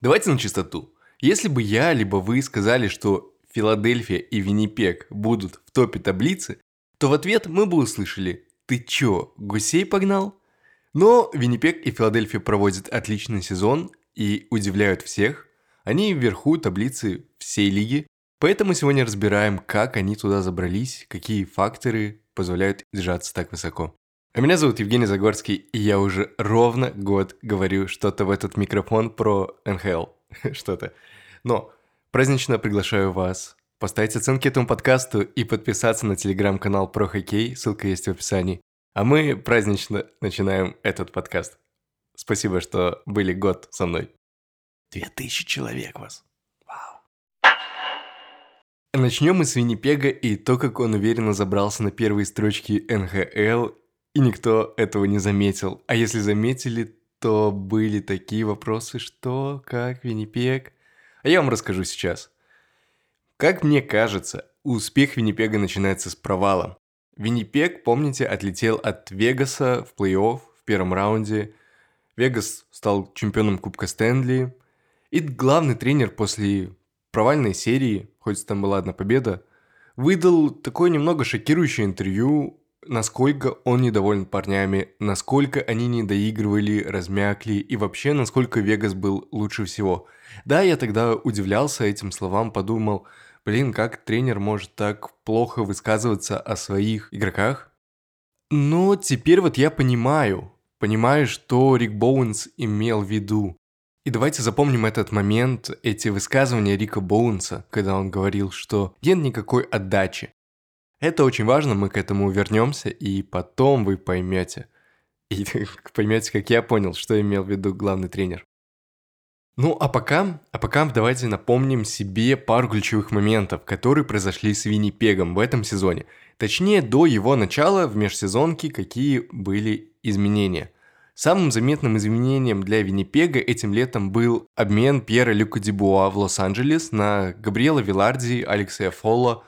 Давайте на чистоту. Если бы я, либо вы сказали, что Филадельфия и Виннипег будут в топе таблицы, то в ответ мы бы услышали «Ты чё, гусей погнал?» Но Виннипег и Филадельфия проводят отличный сезон и удивляют всех. Они вверху таблицы всей лиги, поэтому сегодня разбираем, как они туда забрались, какие факторы позволяют держаться так высоко. А меня зовут Евгений Загорский, и я уже ровно год говорю что-то в этот микрофон про НХЛ. что-то. Но празднично приглашаю вас поставить оценки этому подкасту и подписаться на телеграм-канал про хоккей, ссылка есть в описании. А мы празднично начинаем этот подкаст. Спасибо, что были год со мной. Две тысячи человек вас. Вау. Начнем мы с Виннипега и то, как он уверенно забрался на первые строчки НХЛ и никто этого не заметил. А если заметили, то были такие вопросы, что, как, Виннипег. А я вам расскажу сейчас. Как мне кажется, успех Виннипега начинается с провала. Виннипег, помните, отлетел от Вегаса в плей-офф в первом раунде. Вегас стал чемпионом Кубка Стэнли. И главный тренер после провальной серии, хоть там была одна победа, выдал такое немного шокирующее интервью насколько он недоволен парнями, насколько они не доигрывали, размякли и вообще насколько Вегас был лучше всего. Да, я тогда удивлялся этим словам, подумал, блин, как тренер может так плохо высказываться о своих игроках? Но теперь вот я понимаю, понимаю, что Рик Боуэнс имел в виду. И давайте запомним этот момент, эти высказывания Рика Боуэнса, когда он говорил, что нет никакой отдачи. Это очень важно, мы к этому вернемся, и потом вы поймете. И поймете, как я понял, что имел в виду главный тренер. Ну, а пока, а пока давайте напомним себе пару ключевых моментов, которые произошли с Виннипегом в этом сезоне. Точнее, до его начала в межсезонке какие были изменения. Самым заметным изменением для Виннипега этим летом был обмен Пьера Люка Дебуа в Лос-Анджелес на Габриэла Виларди, Алексея Фолла –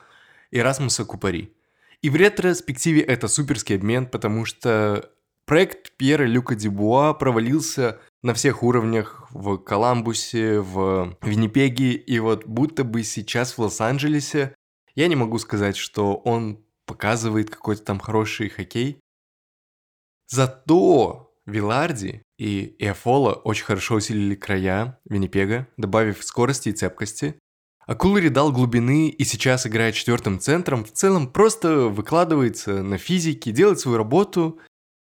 Эрасмуса Купари. И в ретроспективе это суперский обмен, потому что проект Пьера Люка Дебуа провалился на всех уровнях в Коламбусе, в Виннипеге, и вот будто бы сейчас в Лос-Анджелесе я не могу сказать, что он показывает какой-то там хороший хоккей. Зато Виларди и Эофола очень хорошо усилили края Виннипега, добавив скорости и цепкости. А Кулари дал глубины и сейчас играет четвертым центром, в целом просто выкладывается на физике, делает свою работу.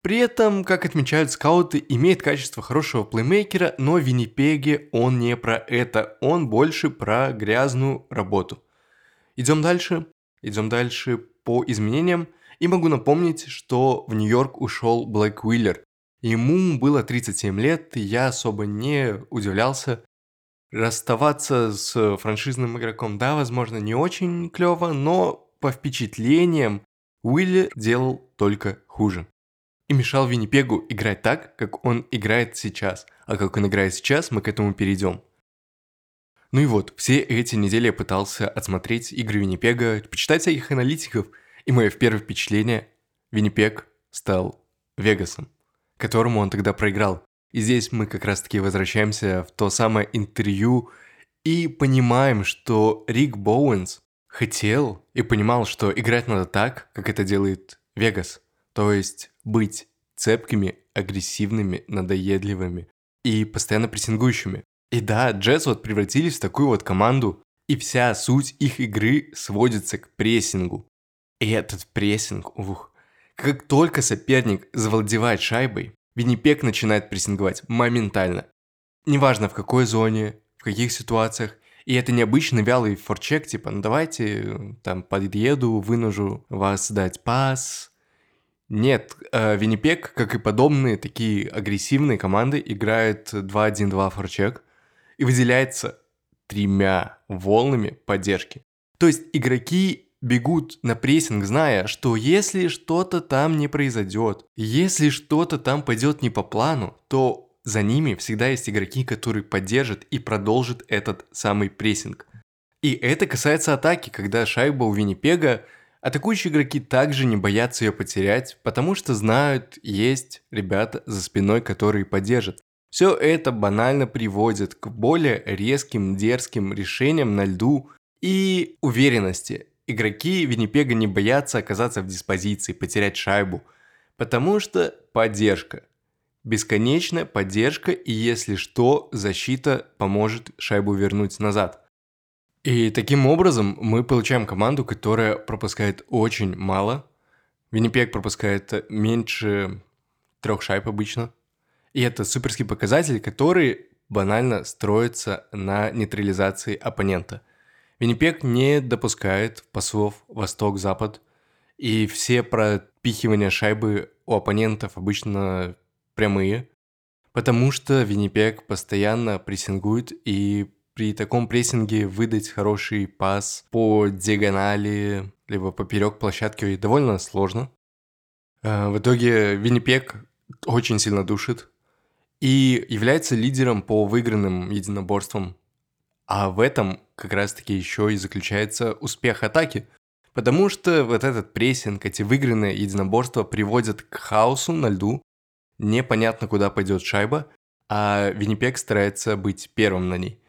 При этом, как отмечают скауты, имеет качество хорошего плеймейкера, но в Виннипеге он не про это, он больше про грязную работу. Идем дальше, идем дальше по изменениям. И могу напомнить, что в Нью-Йорк ушел Блэк Уиллер. Ему было 37 лет, и я особо не удивлялся, расставаться с франшизным игроком, да, возможно, не очень клево, но по впечатлениям Уилли делал только хуже. И мешал Виннипегу играть так, как он играет сейчас. А как он играет сейчас, мы к этому перейдем. Ну и вот, все эти недели я пытался отсмотреть игры Виннипега, почитать всяких аналитиков, и мое первое впечатление – Виннипег стал Вегасом, которому он тогда проиграл. И здесь мы как раз-таки возвращаемся в то самое интервью и понимаем, что Рик Боуэнс хотел и понимал, что играть надо так, как это делает Вегас. То есть быть цепкими, агрессивными, надоедливыми и постоянно прессингующими. И да, Джетс вот превратились в такую вот команду, и вся суть их игры сводится к прессингу. И этот прессинг, ух, как только соперник завладевает шайбой, Виннипек начинает прессинговать моментально. Неважно в какой зоне, в каких ситуациях. И это необычный вялый форчек, типа, ну давайте там подъеду, вынужу вас дать пас. Нет, э, Виннипек, как и подобные такие агрессивные команды, играет 2-1-2 форчек и выделяется тремя волнами поддержки. То есть игроки бегут на прессинг, зная, что если что-то там не произойдет, если что-то там пойдет не по плану, то за ними всегда есть игроки, которые поддержат и продолжат этот самый прессинг. И это касается атаки, когда шайба у Виннипега, атакующие игроки также не боятся ее потерять, потому что знают, есть ребята за спиной, которые поддержат. Все это банально приводит к более резким, дерзким решениям на льду и уверенности. Игроки Виннипега не боятся оказаться в диспозиции, потерять шайбу, потому что поддержка. Бесконечная поддержка, и если что, защита поможет шайбу вернуть назад. И таким образом мы получаем команду, которая пропускает очень мало. Виннипег пропускает меньше трех шайб обычно. И это суперский показатель, который банально строится на нейтрализации оппонента. Виннипег не допускает пасов восток-запад, и все пропихивания шайбы у оппонентов обычно прямые, потому что Виннипег постоянно прессингует, и при таком прессинге выдать хороший пас по диагонали, либо поперек площадки довольно сложно. А, в итоге Виннипег очень сильно душит и является лидером по выигранным единоборствам. А в этом как раз-таки еще и заключается успех атаки, потому что вот этот прессинг, эти выигранные единоборства приводят к хаосу на льду, непонятно куда пойдет шайба, а Виннипек старается быть первым на ней.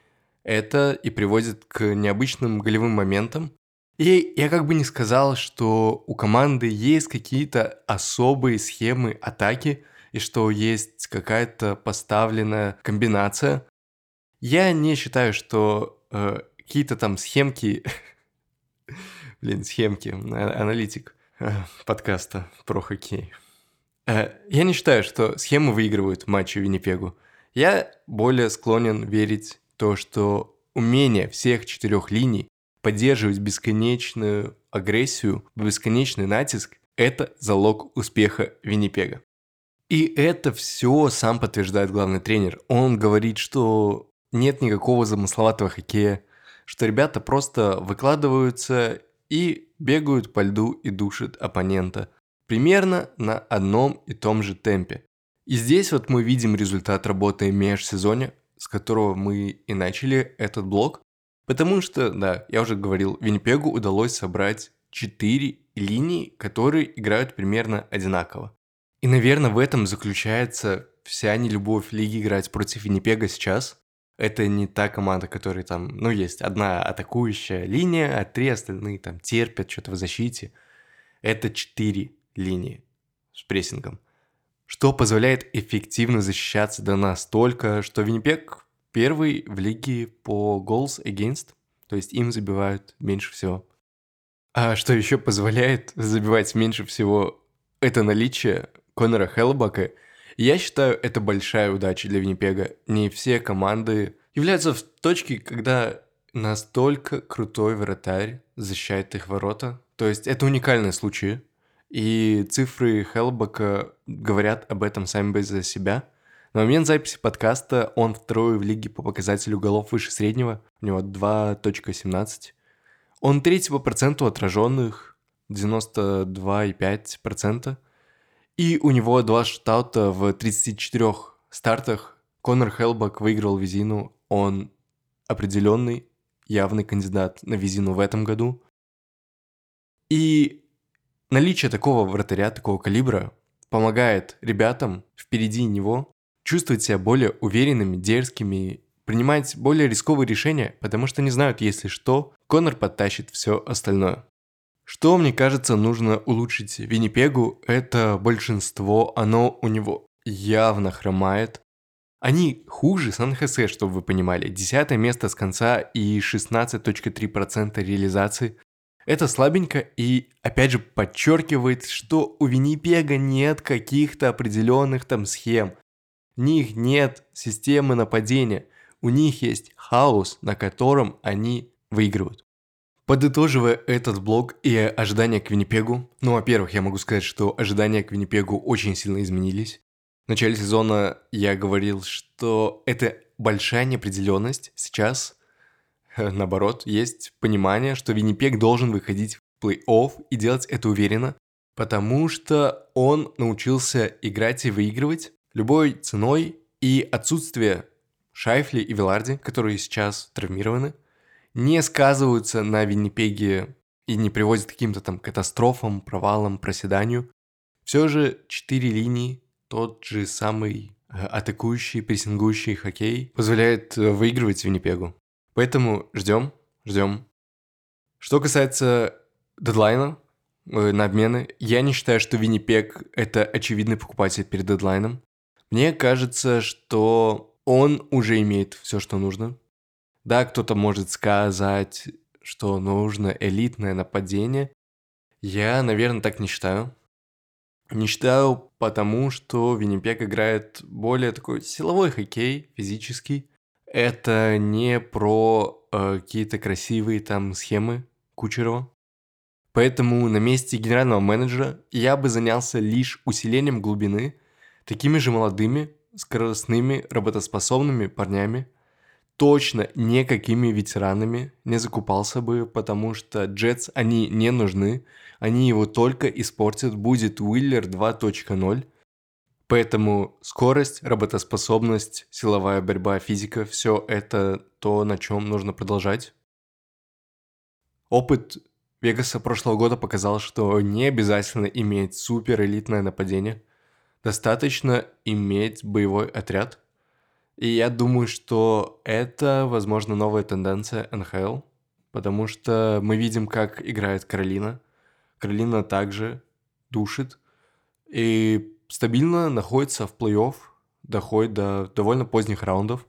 Это и приводит к необычным голевым моментам. И я как бы не сказал, что у команды есть какие-то особые схемы атаки, и что есть какая-то поставленная комбинация. Я не считаю, что э, какие-то там схемки... Блин, схемки, а, аналитик э, подкаста про хоккей. Э, я не считаю, что схемы выигрывают матчи Виннипегу. Я более склонен верить то, что умение всех четырех линий поддерживать бесконечную агрессию, бесконечный натиск – это залог успеха Виннипега. И это все сам подтверждает главный тренер. Он говорит, что нет никакого замысловатого хоккея, что ребята просто выкладываются и бегают по льду и душат оппонента примерно на одном и том же темпе. И здесь вот мы видим результат работы межсезонья, с которого мы и начали этот блок. Потому что, да, я уже говорил, Виннипегу удалось собрать 4 линии, которые играют примерно одинаково. И, наверное, в этом заключается вся нелюбовь лиги играть против Виннипега сейчас. Это не та команда, которая там, ну, есть одна атакующая линия, а три остальные там терпят что-то в защите. Это четыре линии с прессингом, что позволяет эффективно защищаться до настолько, что Виннипег первый в лиге по goals against, то есть им забивают меньше всего. А что еще позволяет забивать меньше всего, это наличие Конора Хеллбака. Я считаю, это большая удача для Виннипега. Не все команды являются в точке, когда настолько крутой вратарь защищает их ворота. То есть это уникальные случаи. И цифры Хелбака говорят об этом сами за себя. На момент записи подкаста он второй в лиге по показателю голов выше среднего. У него 2.17. Он третий по проценту отраженных, 92,5%. И у него два шутаута в 34 стартах. Конор Хелбак выиграл визину. Он определенный, явный кандидат на визину в этом году. И Наличие такого вратаря, такого калибра, помогает ребятам впереди него чувствовать себя более уверенными, дерзкими, принимать более рисковые решения, потому что не знают, если что, Конор подтащит все остальное. Что, мне кажется, нужно улучшить Виннипегу, это большинство, оно у него явно хромает. Они хуже Сан-Хосе, чтобы вы понимали. Десятое место с конца и 16.3% реализации. Это слабенько и, опять же, подчеркивает, что у Виннипега нет каких-то определенных там схем. У них нет системы нападения. У них есть хаос, на котором они выигрывают. Подытоживая этот блог и ожидания к Виннипегу, ну, во-первых, я могу сказать, что ожидания к Виннипегу очень сильно изменились. В начале сезона я говорил, что это большая неопределенность. Сейчас Наоборот, есть понимание, что Виннипег должен выходить в плей-офф и делать это уверенно, потому что он научился играть и выигрывать любой ценой, и отсутствие Шайфли и Виларди, которые сейчас травмированы, не сказываются на Виннипеге и не приводят к каким-то там катастрофам, провалам, проседанию. Все же четыре линии, тот же самый атакующий, прессингующий хоккей позволяет э, выигрывать Виннипегу. Поэтому ждем, ждем. Что касается дедлайна э, на обмены, я не считаю, что Виннипег – это очевидный покупатель перед дедлайном. Мне кажется, что он уже имеет все, что нужно. Да, кто-то может сказать, что нужно элитное нападение. Я, наверное, так не считаю. Не считаю, потому что Виннипег играет более такой силовой хоккей, физический. Это не про э, какие-то красивые там схемы Кучерова. Поэтому на месте генерального менеджера я бы занялся лишь усилением глубины, такими же молодыми, скоростными, работоспособными парнями, точно никакими ветеранами не закупался бы, потому что Джетс, они не нужны, они его только испортят, будет Уиллер 2.0, поэтому скорость, работоспособность, силовая борьба, физика, все это то, на чем нужно продолжать. Опыт Вегаса прошлого года показал, что не обязательно иметь супер элитное нападение, достаточно иметь боевой отряд – и я думаю, что это, возможно, новая тенденция НХЛ, потому что мы видим, как играет Каролина. Каролина также душит и стабильно находится в плей-офф, доходит до довольно поздних раундов.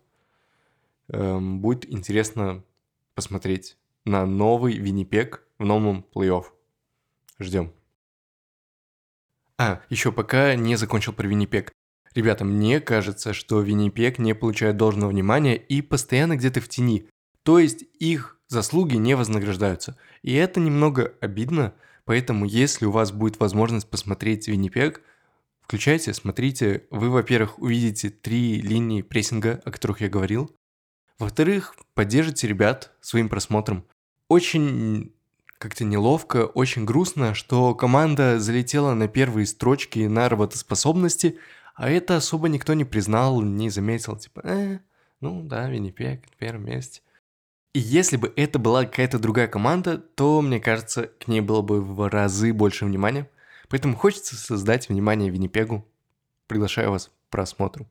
Эм, будет интересно посмотреть на новый Виннипек в новом плей-офф. Ждем. А, еще пока не закончил про Виннипек. Ребята, мне кажется, что Виннипек не получает должного внимания и постоянно где-то в тени. То есть их заслуги не вознаграждаются. И это немного обидно, поэтому если у вас будет возможность посмотреть Виннипек, включайте, смотрите. Вы, во-первых, увидите три линии прессинга, о которых я говорил. Во-вторых, поддержите ребят своим просмотром. Очень как-то неловко, очень грустно, что команда залетела на первые строчки на работоспособности, а это особо никто не признал, не заметил, типа, э, ну да, Виннипек на первом месте. И если бы это была какая-то другая команда, то, мне кажется, к ней было бы в разы больше внимания. Поэтому хочется создать внимание Виннипегу. Приглашаю вас к просмотру.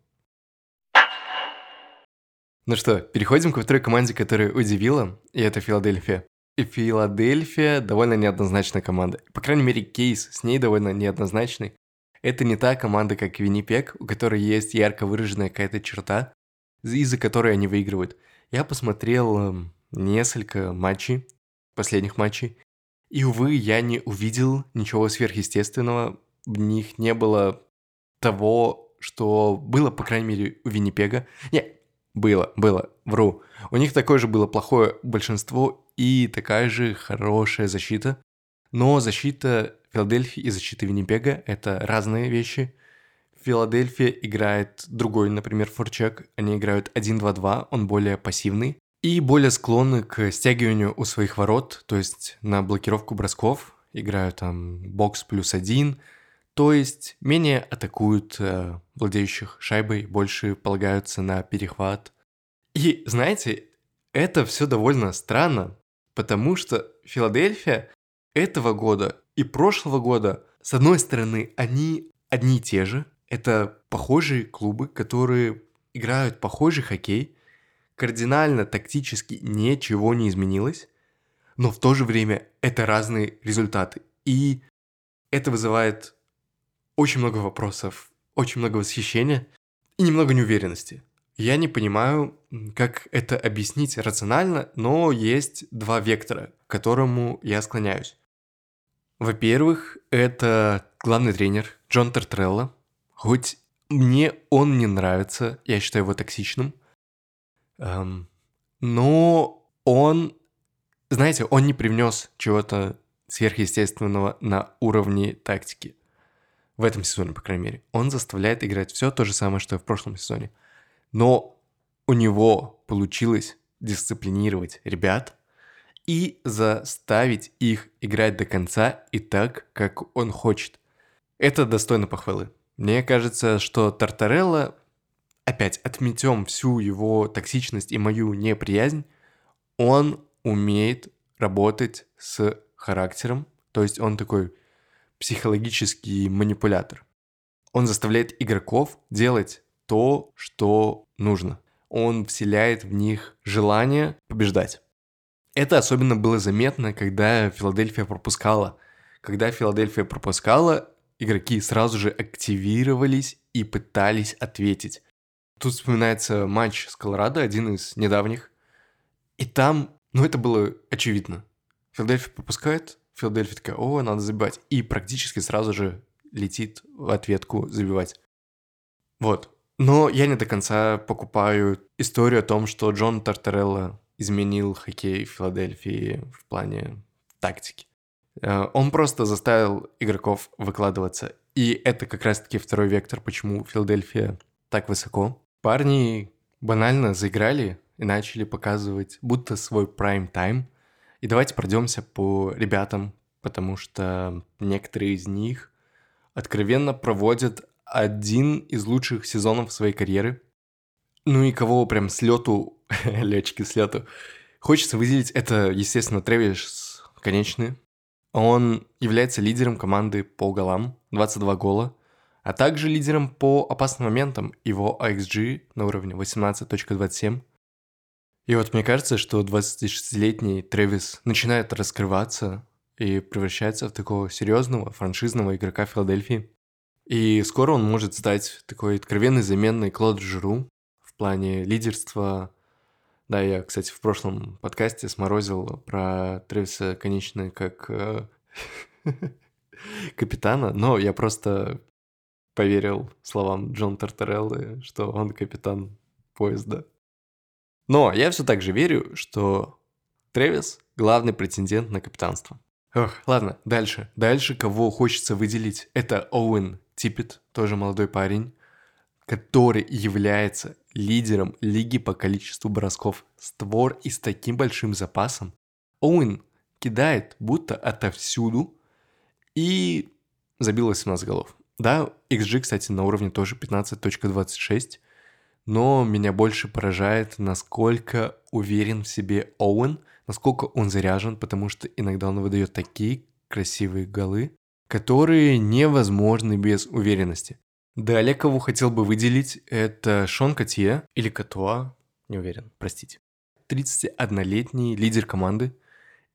Ну что, переходим ко второй команде, которая удивила, и это Филадельфия. И Филадельфия довольно неоднозначная команда. По крайней мере, кейс с ней довольно неоднозначный. Это не та команда, как Виннипек, у которой есть ярко выраженная какая-то черта, из-за которой они выигрывают. Я посмотрел эм, несколько матчей, последних матчей, и, увы, я не увидел ничего сверхъестественного. В них не было того, что было, по крайней мере, у Виннипега. Не, было, было, вру. У них такое же было плохое большинство и такая же хорошая защита. Но защита Филадельфии и защита Виннипега – это разные вещи. Филадельфия играет другой, например, форчек. Они играют 1-2-2, он более пассивный. И более склонны к стягиванию у своих ворот, то есть на блокировку бросков. Играют там бокс плюс один, то есть менее атакуют э, владеющих шайбой, больше полагаются на перехват. И знаете, это все довольно странно, потому что Филадельфия этого года и прошлого года, с одной стороны, они одни и те же. Это похожие клубы, которые играют похожий хоккей. Кардинально тактически ничего не изменилось. Но в то же время это разные результаты. И это вызывает очень много вопросов, очень много восхищения и немного неуверенности. Я не понимаю, как это объяснить рационально, но есть два вектора, к которому я склоняюсь. Во-первых, это главный тренер Джон Тертрелло. Хоть мне он не нравится, я считаю его токсичным. Эм, но он, знаете, он не привнес чего-то сверхъестественного на уровне тактики. В этом сезоне, по крайней мере. Он заставляет играть все то же самое, что и в прошлом сезоне. Но у него получилось дисциплинировать ребят, и заставить их играть до конца и так, как он хочет. Это достойно похвалы. Мне кажется, что Тартарелла, опять отметем всю его токсичность и мою неприязнь, он умеет работать с характером, то есть он такой психологический манипулятор. Он заставляет игроков делать то, что нужно. Он вселяет в них желание побеждать. Это особенно было заметно, когда Филадельфия пропускала. Когда Филадельфия пропускала, игроки сразу же активировались и пытались ответить. Тут вспоминается матч с Колорадо, один из недавних. И там, ну это было очевидно. Филадельфия пропускает, Филадельфия такая, о, надо забивать. И практически сразу же летит в ответку забивать. Вот. Но я не до конца покупаю историю о том, что Джон Тартарелла изменил хоккей Филадельфии в плане тактики. Э, он просто заставил игроков выкладываться. И это как раз-таки второй вектор, почему Филадельфия так высоко. Парни банально заиграли и начали показывать будто свой прайм-тайм. И давайте пройдемся по ребятам, потому что некоторые из них откровенно проводят один из лучших сезонов своей карьеры. Ну и кого прям с лету, летчики с лету, хочется выделить, это, естественно, Тревис Конечный. Он является лидером команды по голам, 22 гола, а также лидером по опасным моментам, его XG на уровне 18.27. И вот мне кажется, что 26-летний Тревис начинает раскрываться и превращается в такого серьезного франшизного игрока Филадельфии. И скоро он может стать такой откровенной заменой Клод Жиру в плане лидерства. Да, я, кстати, в прошлом подкасте сморозил про Тревиса Конечного как э, капитана, но я просто поверил словам Джон Тартареллы, что он капитан поезда. Но я все так же верю, что Тревис – главный претендент на капитанство. Ох, ладно, дальше. Дальше кого хочется выделить, это Оуэн Типпет, тоже молодой парень, который является лидером лиги по количеству бросков створ и с таким большим запасом. Оуэн кидает будто отовсюду и забил 18 голов. Да, XG, кстати, на уровне тоже 15.26, но меня больше поражает, насколько уверен в себе Оуэн, насколько он заряжен, потому что иногда он выдает такие красивые голы, которые невозможны без уверенности. Далее, кого хотел бы выделить, это Шон Котье или Катуа, не уверен, простите. 31-летний лидер команды.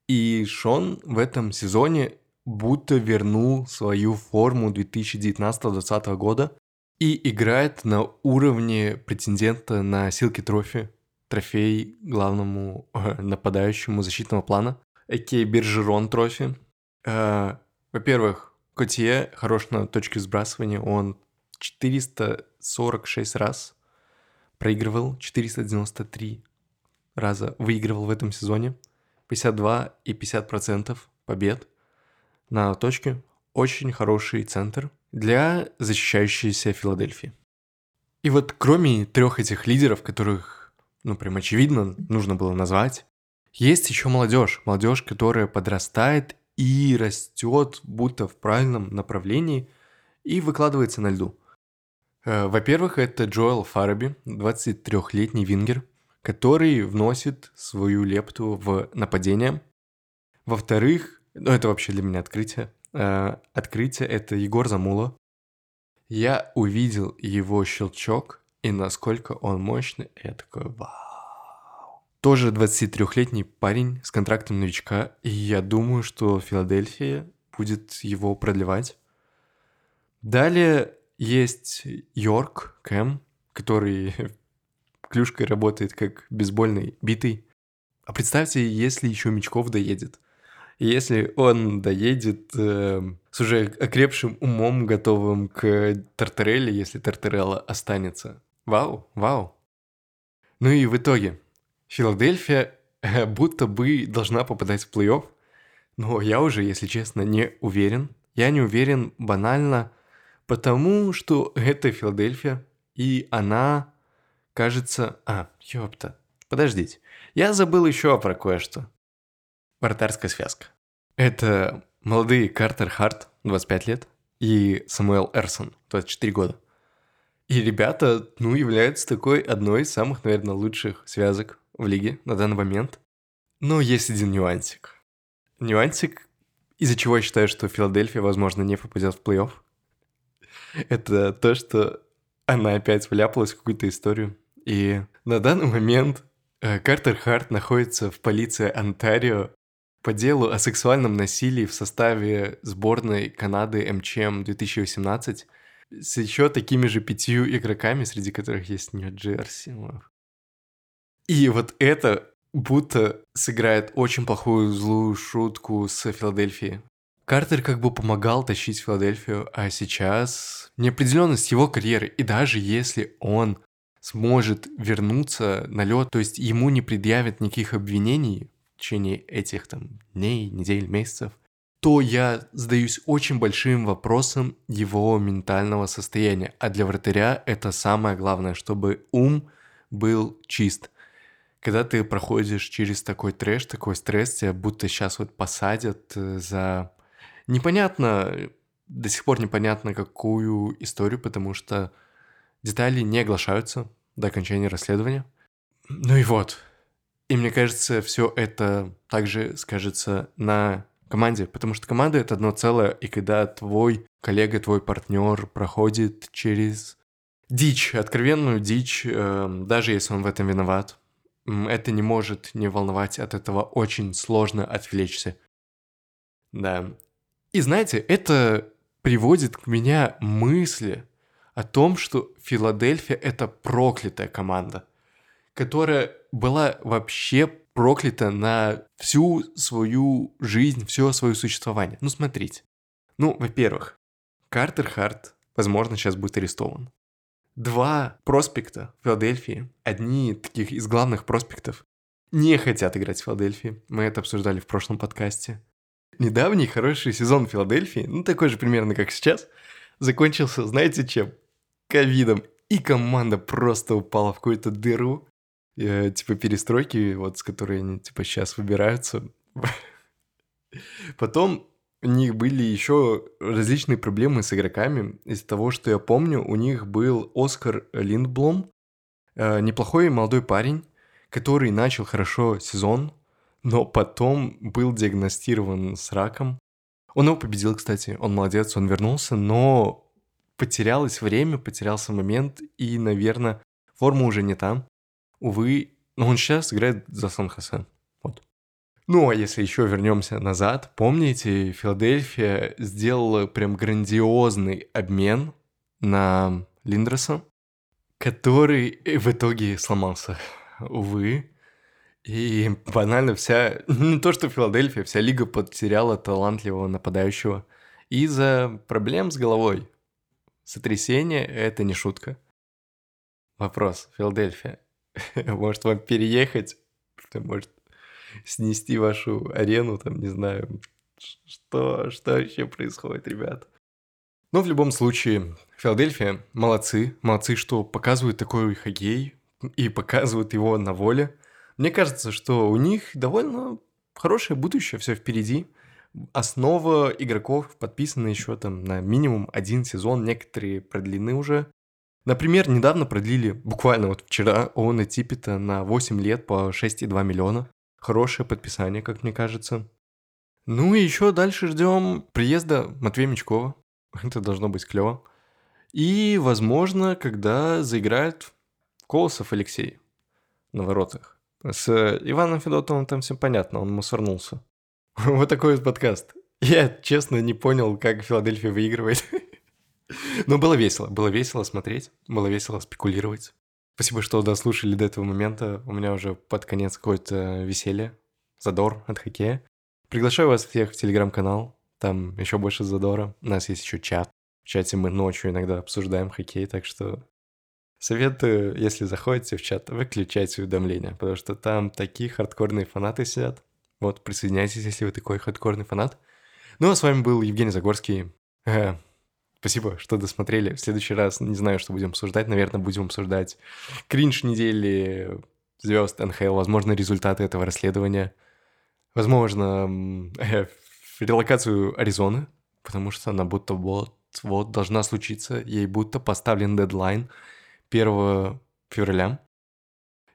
И Шон в этом сезоне будто вернул свою форму 2019-2020 года и играет на уровне претендента на Силки Трофи, трофей главному э, нападающему защитного плана, а.к.а. Биржерон Трофи. Э, во-первых, Котье хорош на точке сбрасывания. Он 446 раз проигрывал, 493 раза выигрывал в этом сезоне. 52 и 50 процентов побед на точке. Очень хороший центр для защищающейся Филадельфии. И вот кроме трех этих лидеров, которых, ну, прям очевидно, нужно было назвать, есть еще молодежь. Молодежь, которая подрастает и растет будто в правильном направлении и выкладывается на льду. Э, во-первых, это Джоэл Фараби, 23-летний вингер, который вносит свою лепту в нападение. Во-вторых, ну это вообще для меня открытие. Э, открытие это Егор Замула. Я увидел его щелчок и насколько он мощный, я такой, вау. Тоже 23-летний парень с контрактом новичка, и я думаю, что Филадельфия будет его продлевать. Далее есть Йорк Кэм, который клюшкой работает как бейсбольный битый. А представьте, если еще Мечков доедет. Если он доедет э, с уже окрепшим умом, готовым к Тартарелле, если Тартарелла останется. Вау, вау. Ну и в итоге, Филадельфия э, будто бы должна попадать в плей-офф, но я уже, если честно, не уверен. Я не уверен банально, потому что это Филадельфия, и она, кажется... А, ёпта, подождите. Я забыл еще про кое-что. Вратарская связка. Это молодые Картер Харт, 25 лет, и Самуэл Эрсон, 24 года. И ребята, ну, являются такой одной из самых, наверное, лучших связок в лиге на данный момент. Но есть один нюансик. Нюансик, из-за чего я считаю, что Филадельфия, возможно, не попадет в плей-офф. Это то, что она опять вляпалась в какую-то историю. И на данный момент э, Картер Харт находится в полиции Онтарио по делу о сексуальном насилии в составе сборной Канады МЧМ 2018 с еще такими же пятью игроками, среди которых есть Нью-Джерси. И вот это будто сыграет очень плохую злую шутку с Филадельфией. Картер как бы помогал тащить Филадельфию, а сейчас неопределенность его карьеры. И даже если он сможет вернуться на лед, то есть ему не предъявят никаких обвинений в течение этих там дней, недель, месяцев, то я задаюсь очень большим вопросом его ментального состояния. А для вратаря это самое главное, чтобы ум был чист. Когда ты проходишь через такой трэш, такой стресс, тебя будто сейчас вот посадят э, за... Непонятно, до сих пор непонятно, какую историю, потому что детали не оглашаются до окончания расследования. Ну и вот. И мне кажется, все это также скажется на команде, потому что команда это одно целое, и когда твой коллега, твой партнер проходит через дичь, откровенную дичь, э, даже если он в этом виноват, это не может не волновать, от этого очень сложно отвлечься. Да. И знаете, это приводит к меня мысли о том, что Филадельфия это проклятая команда, которая была вообще проклята на всю свою жизнь, все свое существование. Ну, смотрите. Ну, во-первых, Картер Харт, возможно, сейчас будет арестован. Два проспекта Филадельфии, одни таких из главных проспектов, не хотят играть в Филадельфии. Мы это обсуждали в прошлом подкасте. Недавний хороший сезон Филадельфии, ну такой же примерно как сейчас, закончился, знаете чем? Ковидом. И команда просто упала в какую-то дыру э, типа перестройки, вот с которой они типа сейчас выбираются. Потом у них были еще различные проблемы с игроками. Из того, что я помню, у них был Оскар Линдблом, э, неплохой молодой парень, который начал хорошо сезон, но потом был диагностирован с раком. Он его победил, кстати, он молодец, он вернулся, но потерялось время, потерялся момент, и, наверное, форма уже не там увы, но он сейчас играет за Сан-Хосе. Вот. Ну, а если еще вернемся назад, помните, Филадельфия сделала прям грандиозный обмен на Линдреса, который в итоге сломался, увы. И банально вся, не то что Филадельфия, вся лига потеряла талантливого нападающего из-за проблем с головой. Сотрясение – это не шутка. Вопрос, Филадельфия, Может вам переехать, может снести вашу арену, там, не знаю, что, что вообще происходит, ребят. Но в любом случае, Филадельфия молодцы, молодцы, что показывают такой хоккей и показывают его на воле. Мне кажется, что у них довольно хорошее будущее, все впереди. Основа игроков подписана еще там на минимум один сезон, некоторые продлены уже. Например, недавно продлили, буквально вот вчера, Оуэна Типпета на 8 лет по 6,2 миллиона. Хорошее подписание, как мне кажется. Ну и еще дальше ждем приезда Матвея Мечкова. Это должно быть клево. И, возможно, когда заиграет Колосов Алексей на воротах. С Иваном Федотовым там все понятно, он мусорнулся. Вот такой вот подкаст. Я, честно, не понял, как Филадельфия выигрывает. Но было весело, было весело смотреть, было весело спекулировать. Спасибо, что дослушали до этого момента. У меня уже под конец какое-то веселье, задор от хоккея. Приглашаю вас всех в телеграм-канал, там еще больше задора. У нас есть еще чат. В чате мы ночью иногда обсуждаем хоккей, так что советую, если заходите в чат, выключайте уведомления, потому что там такие хардкорные фанаты сидят. Вот, присоединяйтесь, если вы такой хардкорный фанат. Ну, а с вами был Евгений Загорский. Э, Спасибо, что досмотрели. В следующий раз не знаю, что будем обсуждать. Наверное, будем обсуждать кринж недели звезд НХЛ, возможно, результаты этого расследования. Возможно, э, релокацию Аризоны, потому что она будто вот, вот должна случиться. Ей будто поставлен дедлайн 1 февраля.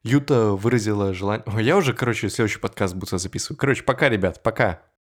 Юта выразила желание... О, я уже, короче, следующий подкаст буду записывать. Короче, пока, ребят, пока.